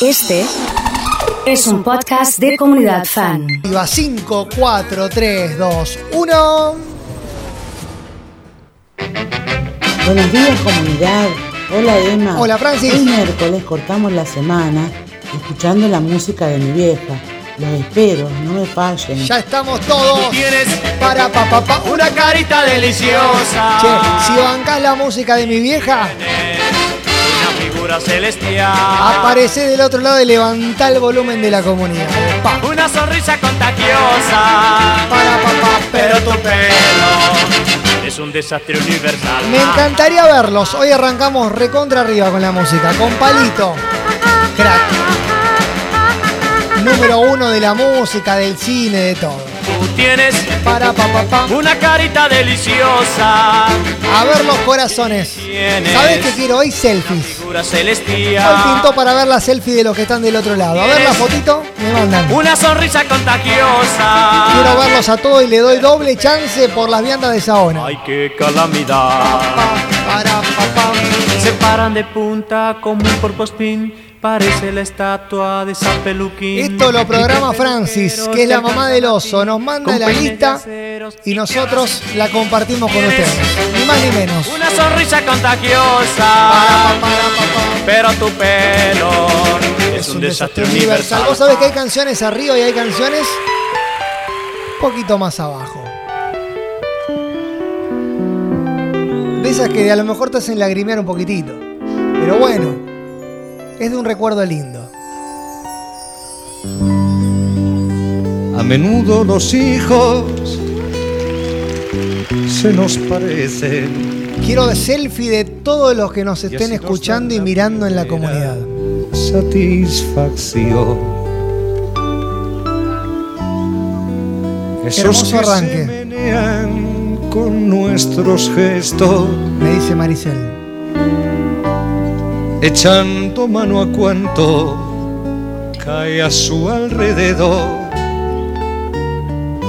Este es un podcast de comunidad fan. Iba 5, 4, 3, 2, 1. Buenos días comunidad. Hola Emma. Hola, Francis. El miércoles cortamos la semana escuchando la música de mi vieja. Los espero, no me fallen. Ya estamos todos. Tienes Para pa pa pa. una carita deliciosa. Che, si bancás la música de mi vieja, figura celestial. aparece del otro lado y levantá el volumen de la comunidad. Pa, Una sonrisa contagiosa. para pa pa. Pero tu pelo es un desastre universal. Me encantaría verlos. Hoy arrancamos recontra arriba con la música. Con palito. Crack. Número uno de la música, del cine, de todo. Tienes Para pa pa pa. una carita deliciosa. A ver los corazones. ¿Sabes qué quiero hoy? Selfies. Figura Hoy celestial. pintó para ver la selfie de los que están del otro lado. A ver la fotito, me mandan. Una sonrisa contagiosa. Quiero verlos a todos y le doy doble chance por las viandas de Saona. Ay, qué calamidad. Pa, para, pa, pa. Se paran de punta como un porpospín. Parece la estatua de San Peluquín. Esto lo programa Francis, que es la mamá del oso. Nos manda la lista y nosotros la compartimos con ustedes. Ni más ni menos. Una sonrisa contagiosa. Pero tu pelo es un desastre universal. Vos sabés que hay canciones arriba y hay canciones un poquito más abajo. De esas que a lo mejor te hacen lagrimear un poquitito. Pero bueno, es de un recuerdo lindo. A menudo los hijos se nos parecen. Quiero selfie de todos los que nos estén escuchando y mirando en la comunidad. Satisfacción. Esos Hermoso que arranque. se menean con nuestros gestos, Me dice Maricel. Echando mano a cuanto cae a su alrededor.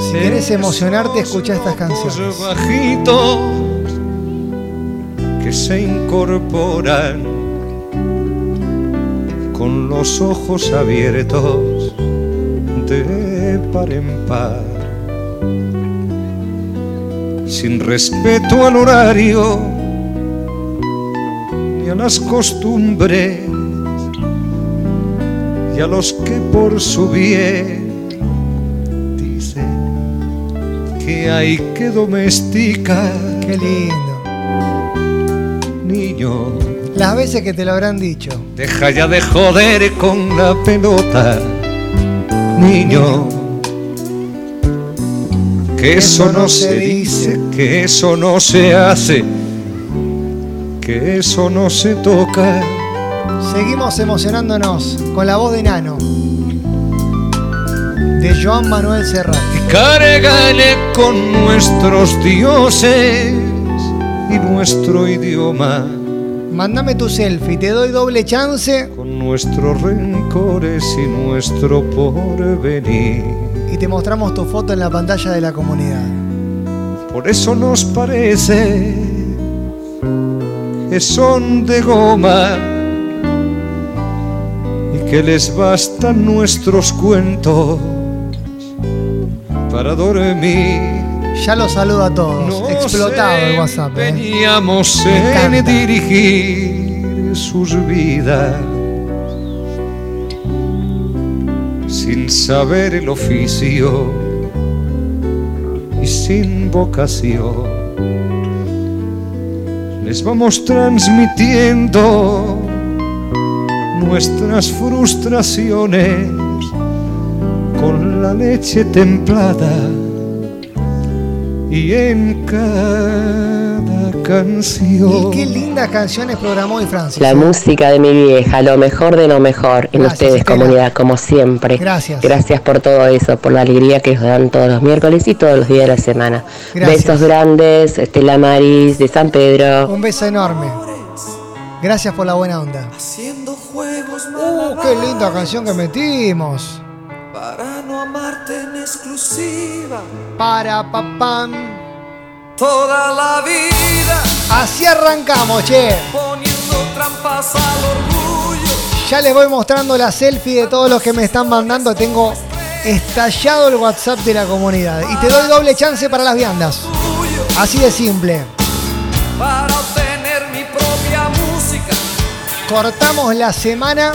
Si querés emocionarte, escucha estas canciones. Bajitos que se incorporan con los ojos abiertos de par en par. Sin respeto al horario a las costumbres y a los que por su bien dicen que hay que domesticar Qué lindo. niño. Las veces que te lo habrán dicho. Deja ya de joder con la pelota, niño. Que eso no se dice, que eso no se hace, que eso no se toca. Seguimos emocionándonos con la voz de Nano. De Joan Manuel Serrat. Cárgale con nuestros dioses y nuestro idioma, Mándame tu selfie, te doy doble chance con nuestros rencores y nuestro porvenir. y te mostramos tu foto en la pantalla de la comunidad. Por eso nos parece son de goma y que les bastan nuestros cuentos para dormir. Ya los saludo a todos. Nos Explotado el WhatsApp. ¿eh? Veníamos en dirigir sus vidas sin saber el oficio y sin vocación. Les vamos transmitiendo nuestras frustraciones con la leche templada y en canción. Y qué lindas canciones programó hoy Francis. La música de mi vieja, lo mejor de lo mejor en Gracias, ustedes, Estela. comunidad, como siempre. Gracias. Gracias por todo eso, por la alegría que nos dan todos los miércoles y todos los días de la semana. Gracias. Besos grandes, Estela Maris de San Pedro. Un beso enorme. Gracias por la buena onda. Haciendo juegos Uh, qué linda canción que metimos. para no amarte en exclusiva Para papam. Toda la vida Así arrancamos, che. poniendo trampas al orgullo Ya les voy mostrando la selfie de todos los que me están mandando. Tengo estallado el WhatsApp de la comunidad. Y te doy doble chance para las viandas. Así de simple. para obtener mi propia música Cortamos la semana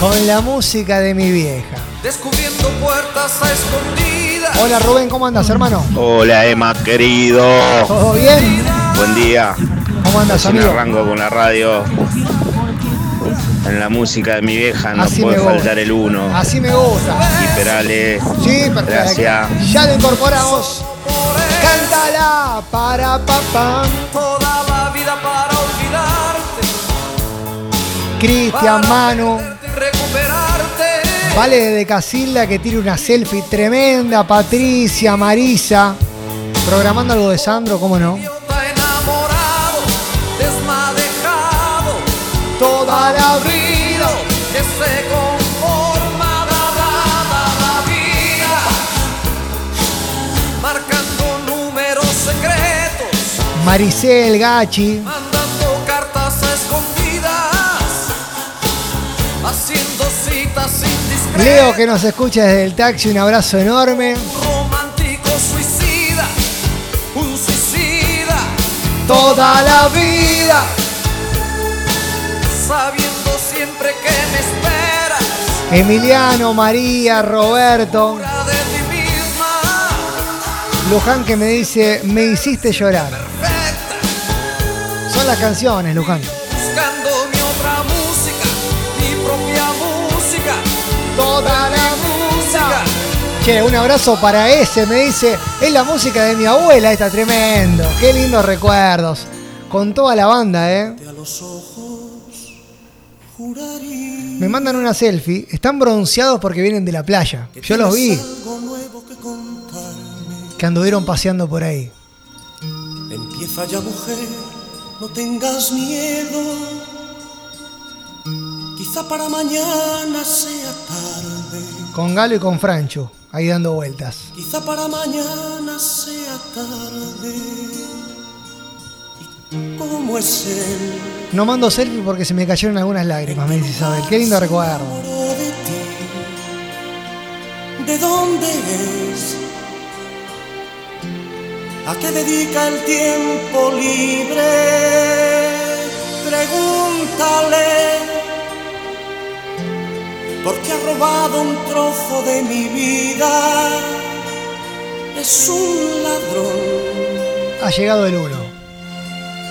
con la música de mi vieja. descubriendo puertas a escondidas. Hola Rubén, ¿cómo andas, hermano? Hola Emma, querido. ¿Todo bien? Buen día. ¿Cómo andas, Recién amigo? arranco con la radio. En la música de mi vieja no Así puede me gusta. faltar el uno. Así me gusta. Y Perales. Sí, perfecto. Gracias. Ya lo incorporamos. Cántala para papá. Toda la vida para olvidarte, Cristian, para Manu. Vale de Casilda que tire una selfie tremenda. Patricia, Marisa. Programando algo de Sandro, ¿cómo no? Toda la vida. que se conforma la vida, marcando números secretos, Maricel, Gachi. Leo que nos escucha desde el taxi. Un abrazo enorme. romántico suicida, un suicida, Toda la vida. sabiendo siempre que me esperas, Emiliano, María, Roberto. Luján que me dice, me hiciste llorar. Son las canciones, Luján. Toda la música. Che, un abrazo para ese, me dice, es la música de mi abuela, está tremendo. Qué lindos recuerdos. Con toda la banda, ¿eh? Me mandan una selfie, están bronceados porque vienen de la playa. Yo los vi. Que anduvieron paseando por ahí. Empieza ya mujer, no tengas miedo. Quizá para mañana sea tarde, Con Galo y con Francho, ahí dando vueltas. quizá para mañana sea tarde. ¿Y cómo es él? No mando selfie porque se me cayeron algunas lágrimas, me dice Isabel. Qué lindo recuerdo. de ti? ¿De dónde es? ¿A qué dedica el tiempo libre? Pregúntale. Porque ha robado un trozo de mi vida. Es un ladrón Ha llegado el uno.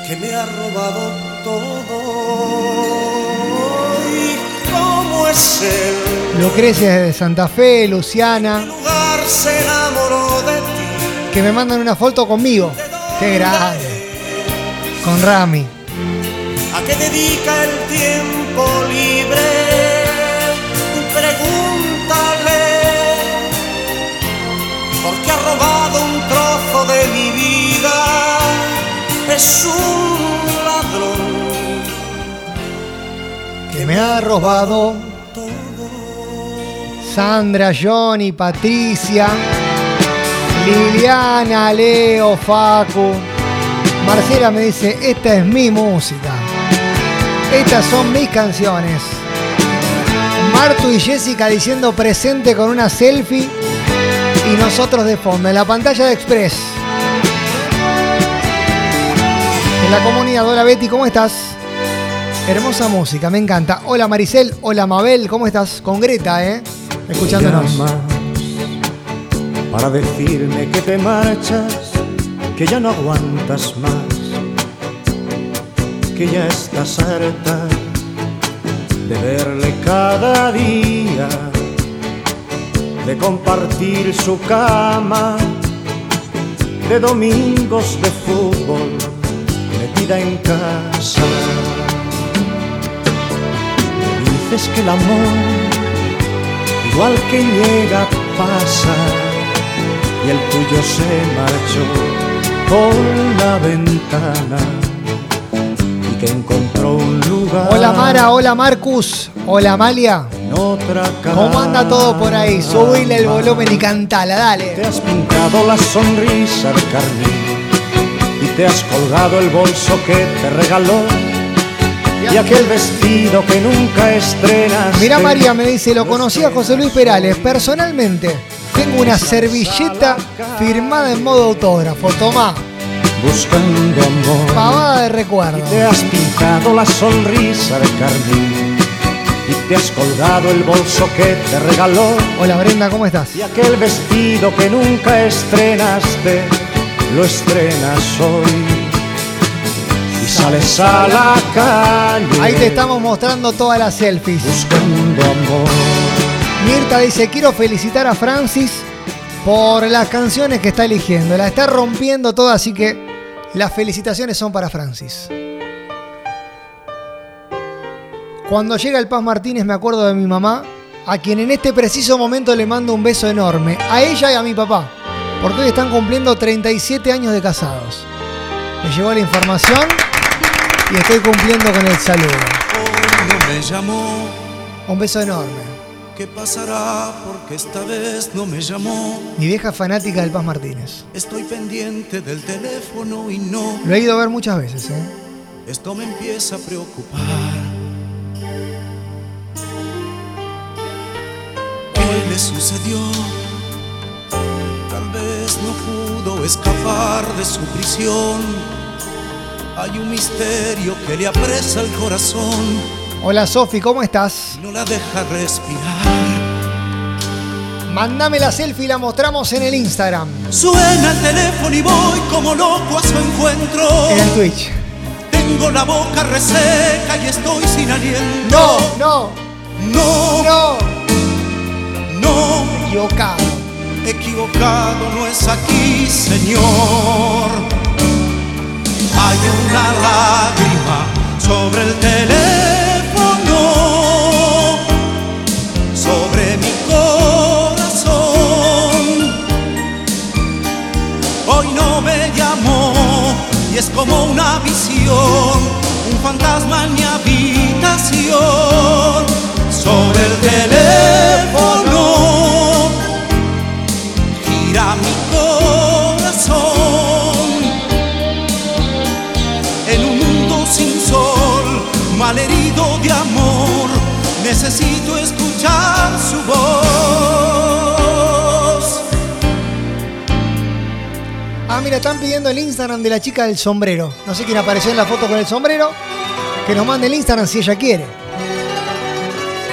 que me ha robado todo. ¿Y cómo es él? Lucrecia desde Santa Fe, Luciana, lugar se enamoró de ti. que me mandan una foto conmigo. Qué grande. Con Rami. ¿A qué dedica el tiempo libre? Porque ha robado un trozo de mi vida. Es un ladrón Que me ha robado. Sandra, Johnny, Patricia, Liliana, Leo, Facu. Marcela me dice, esta es mi música. Estas son mis canciones. Martu y Jessica diciendo presente con una selfie y nosotros de fondo en la pantalla de Express. En la comunidad, hola Betty, ¿cómo estás? Hermosa música, me encanta. Hola Maricel, hola Mabel, ¿cómo estás? Con Greta, ¿eh? Escuchándonos. para decirme que te marchas, que ya no aguantas más, que ya estás harta de verle cada día, de compartir su cama, de domingos de fútbol metida en casa. Dices que el amor igual que llega pasa y el tuyo se marchó por la ventana y que encontró un lugar Hola Mara, hola Marcus, hola Amalia. ¿Cómo anda todo por ahí? Subile el volumen y cantala, Te dale. has pintado la sonrisa de carmín y te has colgado el bolso que te regaló y aquel vestido que nunca estrenas. Mira María me dice, lo conocí a José Luis Perales personalmente. Tengo una servilleta firmada en modo autógrafo. Tomá, Buscando amor. pavada de recuerdo. Te has pintado la sonrisa de carmín y te has colgado el bolso que te regaló. Hola Brenda, ¿cómo estás? Y aquel vestido que nunca estrenaste, lo estrenas hoy. Y sales a la calle. Ahí te estamos mostrando todas las selfies. Buscando amor. Mirta dice, quiero felicitar a Francis por las canciones que está eligiendo. La está rompiendo toda, así que las felicitaciones son para Francis. Cuando llega el Paz Martínez me acuerdo de mi mamá, a quien en este preciso momento le mando un beso enorme, a ella y a mi papá, porque hoy están cumpliendo 37 años de casados. Me llegó la información y estoy cumpliendo con el saludo. no me llamó. Un beso enorme. ¿Qué pasará? Porque esta vez no me llamó. Mi vieja fanática del Paz Martínez. Estoy pendiente del teléfono y no. Lo he ido a ver muchas veces, ¿eh? Esto me empieza a preocupar. Le sucedió? Tal vez no pudo escapar de su prisión. Hay un misterio que le apresa el corazón. Hola Sofi, ¿cómo estás? No la deja respirar. Mándame la selfie y la mostramos en el Instagram. Suena el teléfono y voy como loco a su encuentro. En el Twitch. Tengo la boca reseca y estoy sin aliento. No, no, no, no. Equivocado. Equivocado no es aquí, Señor. Hay una lágrima sobre el teléfono, sobre mi corazón. Hoy no me llamó y es como una visión, un fantasma en mi habitación. Necesito escuchar su voz. Ah, mira, están pidiendo el Instagram de la chica del sombrero. No sé quién apareció en la foto con el sombrero. Que nos mande el Instagram si ella quiere.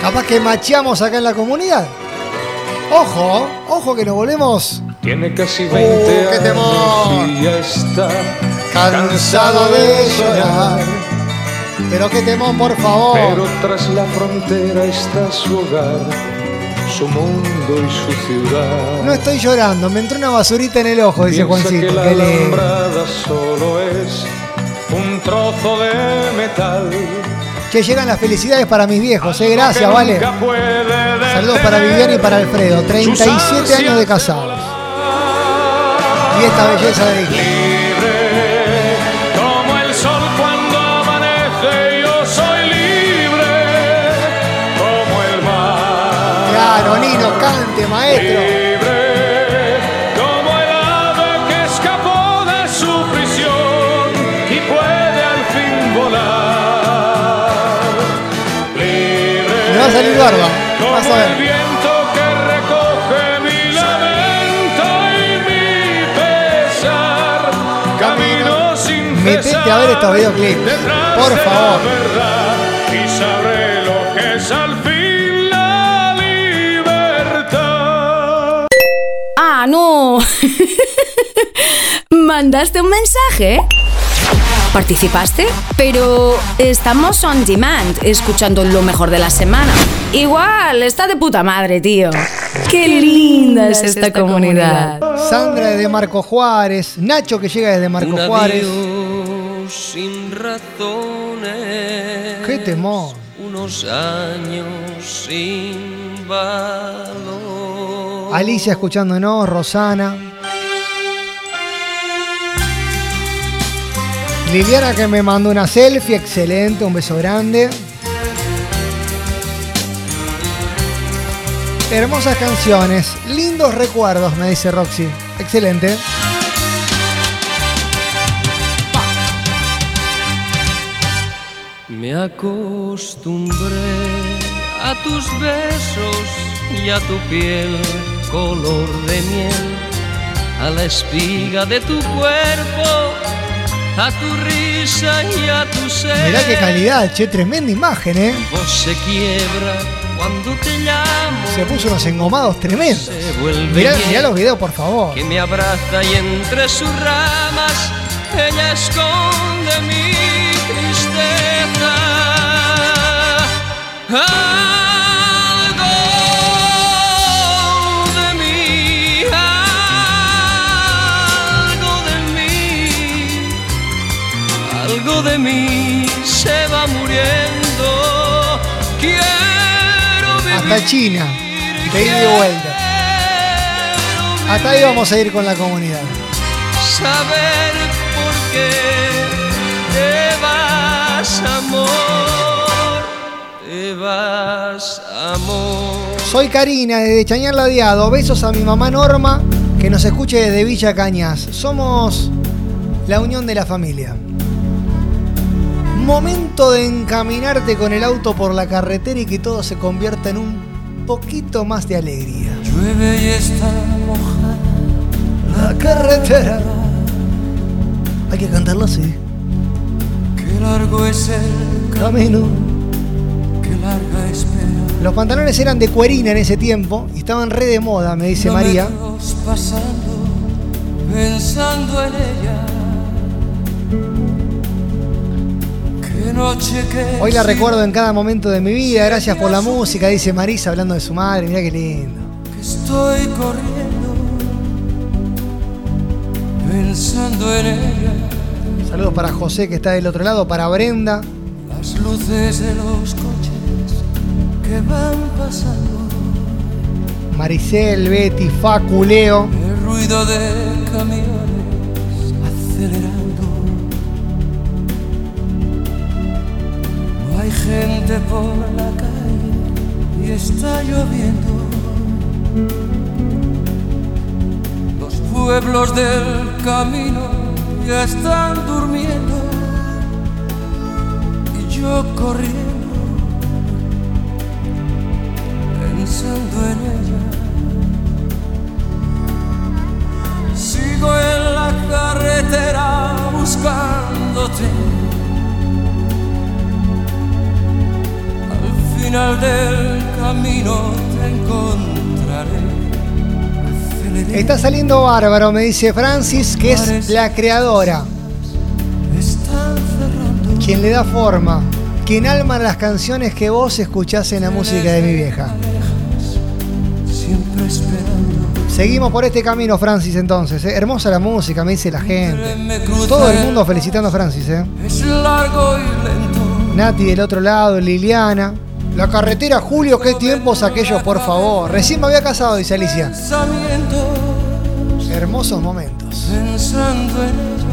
Capaz que macheamos acá en la comunidad. Ojo, ojo que nos volvemos Tiene casi Uh, 20 qué años y ya está cansado de llorar. Pero qué temón, por favor. Pero tras la frontera está su hogar, su mundo y su ciudad. No estoy llorando, me entró una basurita en el ojo, dice Piensa Juancito. que la Qué lindo. alambrada solo es un trozo de metal. Que llegan las felicidades para mis viejos, eh, gracias, vale. Saludos para Viviana y para Alfredo, 37 años de casados. Y esta belleza de maestro. Libre como el ave que escapó de su prisión y puede al fin volar. Libre Me va a salir barba, como vas a el ver. viento que recoge mi lamento y mi pesar. Camino sin Metete cesar a ver estos videoclips, por favor. y sabré lo que es al No. ¿Mandaste un mensaje? ¿Participaste? Pero estamos on demand, escuchando lo mejor de la semana. Igual, está de puta madre, tío. Qué linda es esta comunidad. Sandra desde Marco Juárez, Nacho que llega desde Marco Un Juárez. sin razones. Qué temor. Unos años sin valor. Alicia escuchándonos, Rosana. Liliana que me mandó una selfie, excelente, un beso grande. Hermosas canciones, lindos recuerdos, me dice Roxy. Excelente. Me acostumbré a tus besos y a tu piel color de miel, a la espiga de tu cuerpo, a tu risa y a tu ser. Mirá qué calidad, che, tremenda imagen, ¿eh? Voz se quiebra cuando te llamo. Se puso unos engomados tremendos. Mirá, mirá los videos, por favor. que me abraza y entre sus ramas ella esconde mi tristeza. Algo de mí se va muriendo. Quiero vivir. Hasta China, de ida y vuelta. Hasta ahí vamos a ir con la comunidad. saber por qué te vas, amor, te vas, amor. Soy Karina desde Chañar Ladeado. Besos a mi mamá Norma que nos escuche desde Villa Cañas. Somos la unión de la familia. Momento de encaminarte con el auto por la carretera y que todo se convierta en un poquito más de alegría. Llueve y está mojada La carretera. Hay que cantarlo así. Qué largo es el Camino. qué larga espera. Los pantalones eran de cuerina en ese tiempo y estaban re de moda, me dice María. Kilómetros pasando, pensando en ella. Hoy la recuerdo en cada momento de mi vida. Gracias por la música, dice Marisa hablando de su madre. Mira qué lindo. estoy corriendo, pensando en ella. Saludos para José que está del otro lado, para Brenda. Las luces de los coches que van pasando, Maricel, Betty, Facu, Leo. el ruido de camiones acelerando. Gente por la calle y está lloviendo. Los pueblos del camino ya están durmiendo y yo corriendo pensando en ella. Sigo en la carretera buscándote. Final del camino te encontraré. Aceleré. Está saliendo bárbaro, me dice Francis, que es la creadora, quien le da forma, quien alma las canciones que vos escuchás en la música de mi vieja. Siempre esperando. Seguimos por este camino, Francis, entonces. ¿eh? Hermosa la música, me dice la gente. Todo el mundo felicitando a Francis, ¿eh? Nati del otro lado, Liliana. La carretera, Julio, qué tiempos aquellos, por favor. Recién me había casado, dice Alicia. Hermosos momentos. Pensando en ella.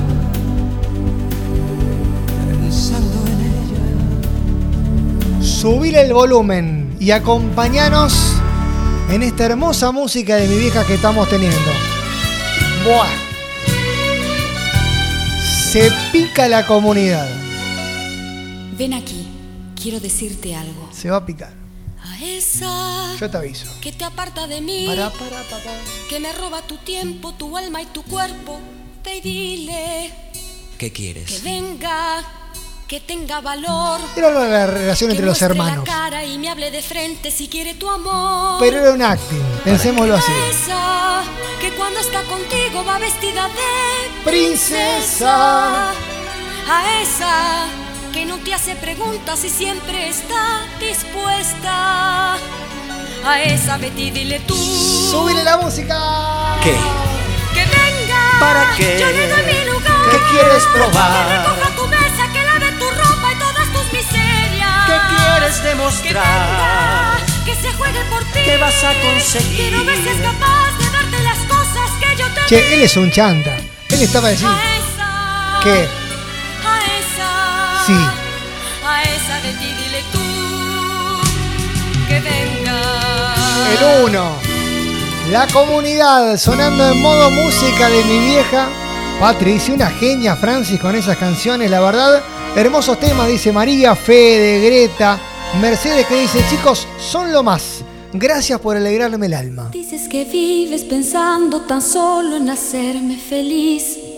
Pensando en ella. Subir el volumen y acompañanos en esta hermosa música de mi vieja que estamos teniendo. Buah. Se pica la comunidad. Ven aquí, quiero decirte algo. Se va a picar. A esa Yo te aviso. que te aparta de mí, Para, para, para. que me roba tu tiempo, tu alma y tu cuerpo, ve y dile ¿Qué que quieres? venga, que tenga valor. Era la relación que entre los hermanos. La cara y me hable de frente si quiere tu amor. Pero era un acting, pensémoslo así. Esa que cuando está contigo va vestida de Princesa. A esa que no te hace preguntas y siempre está dispuesta. A esa Betty dile tú. ¡Subile la música! ¿Qué? Que venga. ¿Para qué? Yo le doy mi lugar. ¿Qué quieres Que probar? recoja tu mesa, que lave tu ropa y todas tus miserias. ¿Qué quieres Que demostrar? venga, que se juegue por ti. ¿Qué vas a conseguir? Quiero ver si es capaz de darte las cosas que yo te Che, él es un chanta. Él estaba diciendo que. Sí. A esa de ti dile tú que venga. El uno. La comunidad sonando en modo música de mi vieja. Patricia, una genia Francis con esas canciones, la verdad. Hermosos temas, dice María, Fede, Greta, Mercedes que dice, chicos, son lo más. Gracias por alegrarme el alma. Dices que vives pensando tan solo en hacerme feliz.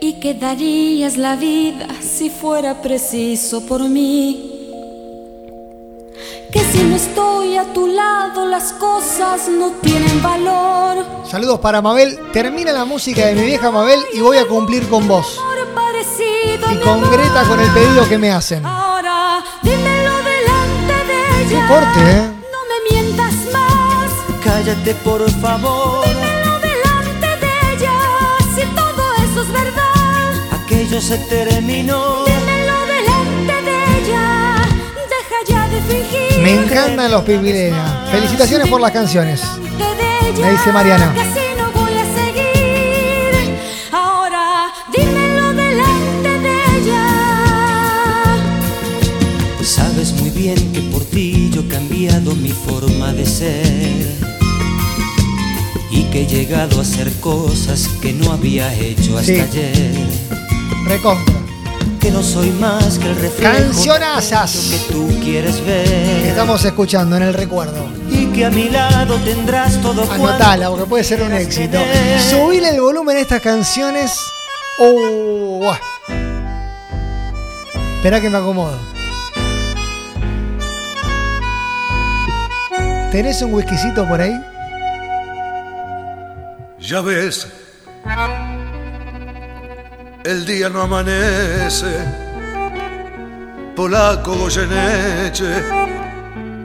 Y que darías la vida si fuera preciso por mí. Que si no estoy a tu lado las cosas no tienen valor. Saludos para Mabel. Termina la música de mi vieja Mabel y voy a cumplir con vos. Y mi con el pedido que me hacen. Ahora dímelo delante de Qué ella. corte, ¿eh? No me mientas más. Cállate por favor, aquello se terminó. Dímelo delante de ella. Deja ya de fingir. Me encantan los Pipilena. Felicitaciones por las canciones. Me dice Mariana. Sabes muy bien que por ti yo he cambiado mi forma de ser. Y que he llegado a hacer cosas que no había hecho hasta Sí. ayer. Recontra. Que no soy más que el reflejo Cancionazas. que tú quieres ver. Estamos escuchando en el recuerdo. Y que a mi lado tendrás todo Anotala porque puede ser un éxito. Subile el volumen a estas canciones. Oh, buah. Espera que me acomodo. ¿Tenés un whiskycito por ahí? Ya ves, el día no amanece. Polaco Goyeneche,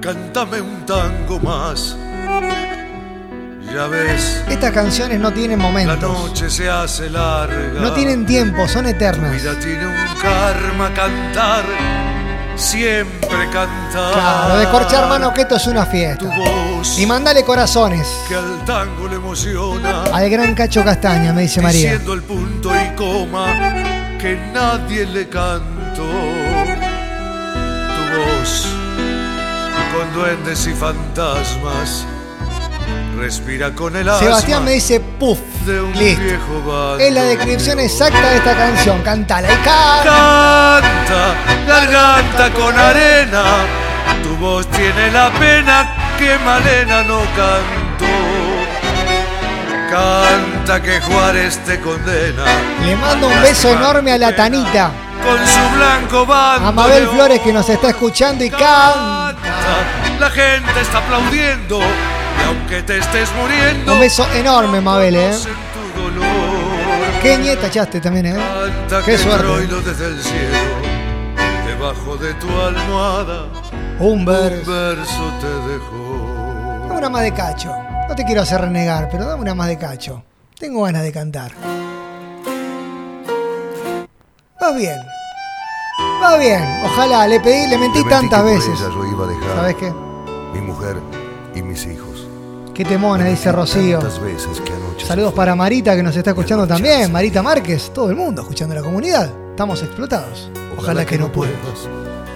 cántame un tango más. Ya ves, Estas canciones no tienen la momentos. noche se hace larga. No tienen tiempo, son eternas. vida tiene un karma cantar, siempre cantar. Claro, de corchar mano que esto es una fiesta. Y mandale corazones Que al tango le emociona. al gran Cacho Castaña, me dice María. Diciendo el punto y coma que nadie le cantó. Tu voz con duendes y fantasmas respira con el. Sebastián me dice puff. de un Listo. Es la descripción exacta de esta canción. Cántala y canta. Canta, garganta con arena. Tu voz tiene la pena que Malena no cantó. Canta que Juárez te condena. Le mando un beso enorme a la Tanita. Con su blanco bando. A Mabel Flores que nos está escuchando y canta. La gente está aplaudiendo. Y aunque te estés muriendo. Un beso enorme, Mabel, ¿eh? Qué nieta echaste también, ¿eh? Canta Qué que suerte. troilo desde el cielo. Debajo de tu almohada. Un verso. Un verso te dejó. Dame una más de cacho. No te quiero hacer renegar, pero dame una más de cacho. Tengo ganas de cantar. Va bien. Va bien. Ojalá, le pedí, le mentí tantas veces. ella yo iba a dejar ¿Sabes qué? Mi mujer y mis hijos. Qué temona, dice Rocío. Veces que Saludos para Marita que nos está escuchando también. Marita Márquez, todo el mundo escuchando la comunidad. Estamos explotados. Ojalá, que, no puedas.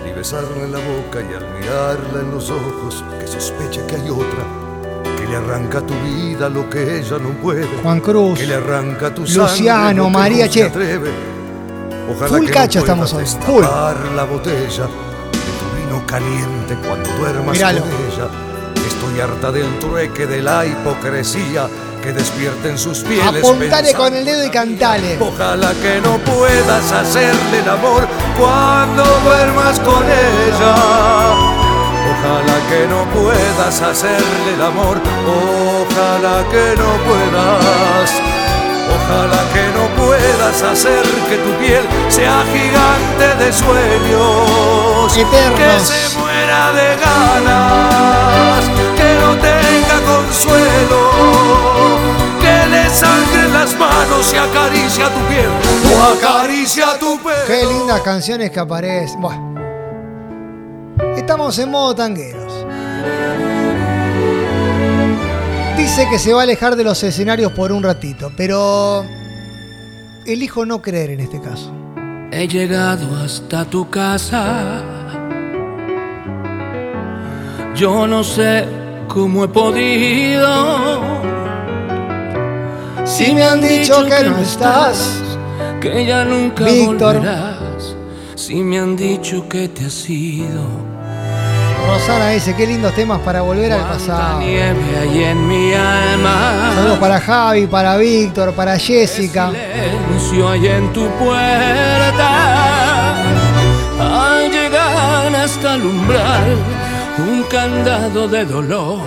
Ni besarla en la boca y al mirarla en los ojos, que sospeche que hay otra. Que le arranca tu vida lo que ella no puede. Juan Cruz, Que le arranca tu Luciano, sangre María, che. atreve. Ojalá Full que cacho no estamos hoy, full. la botella de tu vino caliente cuando duermas Míralo. con ella. Harta del trueque, de la hipocresía que despierta en sus pieles. Apuntale con el dedo y cantale. Ojalá que no puedas hacerle el amor cuando duermas con ella. Ojalá que no puedas hacerle el amor. Ojalá que no puedas. Ojalá que no puedas hacer que tu piel sea gigante de sueños. Eternos. Que se muera de ganas. Que no tenga consuelo. Que le sangren las manos y acaricia tu piel. O acaricia tu pelo. Qué lindas canciones que aparecen. Buah. Estamos en modo tangueros. Dice que se va a alejar de los escenarios por un ratito, pero elijo no creer en este caso. He llegado hasta tu casa. Yo no sé cómo he podido. Si me han dicho que no estás, que ya nunca Víctor. volverás. Si me han dicho que te has ido, Rosana dice, qué lindos temas para volver al pasado. hay en mi alma. Saludos para Javi, para Víctor, para Jessica. silencio hay en tu puerta. Al llegar hasta el umbral, un candado de dolor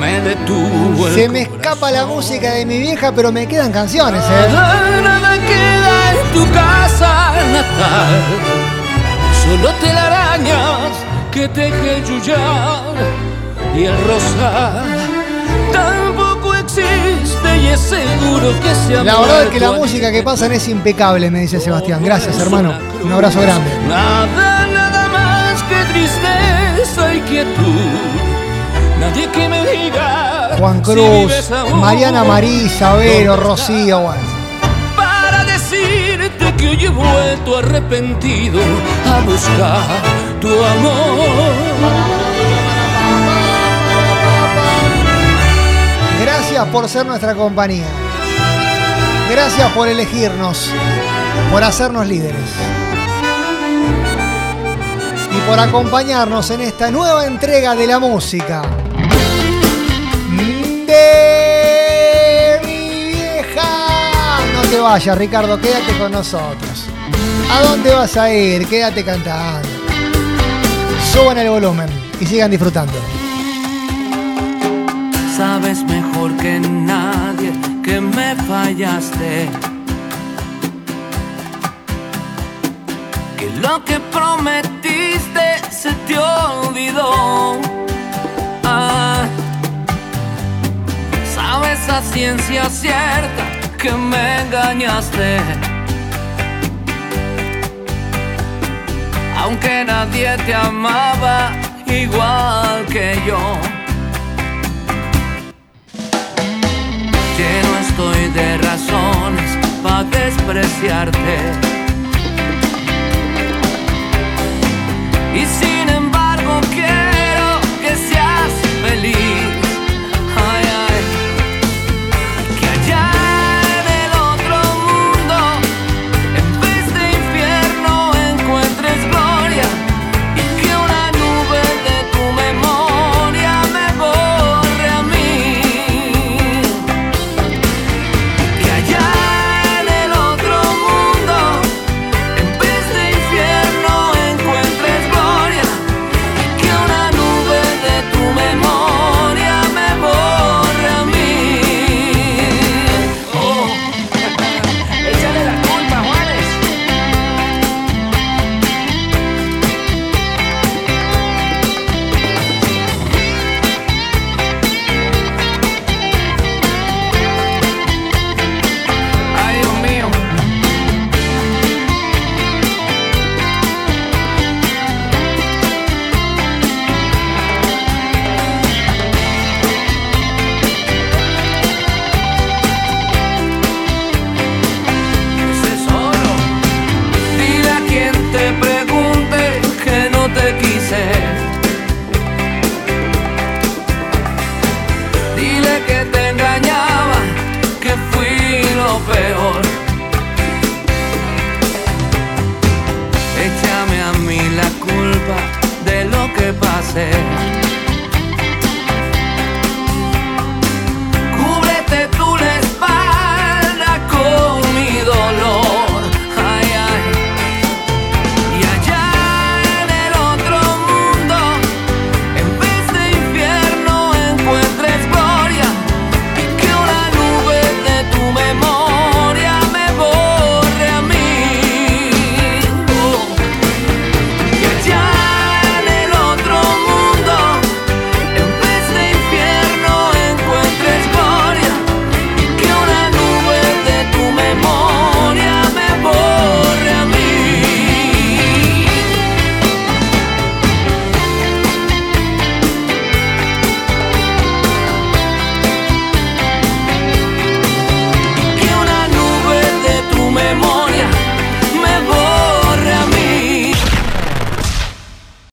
me detuvo. el Se me escapa la música de mi vieja, pero me quedan canciones, Nada, ¿eh? nada queda en tu casa natal. Solo telarañas que teje yuyar y el rosal tampoco existe y es seguro que se La verdad es que la música que pasan es impecable, me dice Sebastián. Gracias, hermano. Un abrazo grande. Nada, nada más que tristeza y quietud. Nadie que me diga Juan si Cruz, aún. Mariana Marisa, Vero, Rocío, bueno. para decirte que hoy he vuelto arrepentido a buscar tu amor. Gracias por ser nuestra compañía. Gracias por elegirnos, por hacernos líderes. Y por acompañarnos en esta nueva entrega de la música. De mi vieja. No te vayas, Ricardo, quédate con nosotros. ¿A dónde vas a ir? Quédate cantando. Suban el volumen y sigan disfrutando. Sabes mejor que nadie que me fallaste. Que lo que prometiste se te olvidó. Ah, sabes a ciencia cierta que me engañaste. Aunque nadie te amaba igual que yo. Lleno estoy de razones para despreciarte.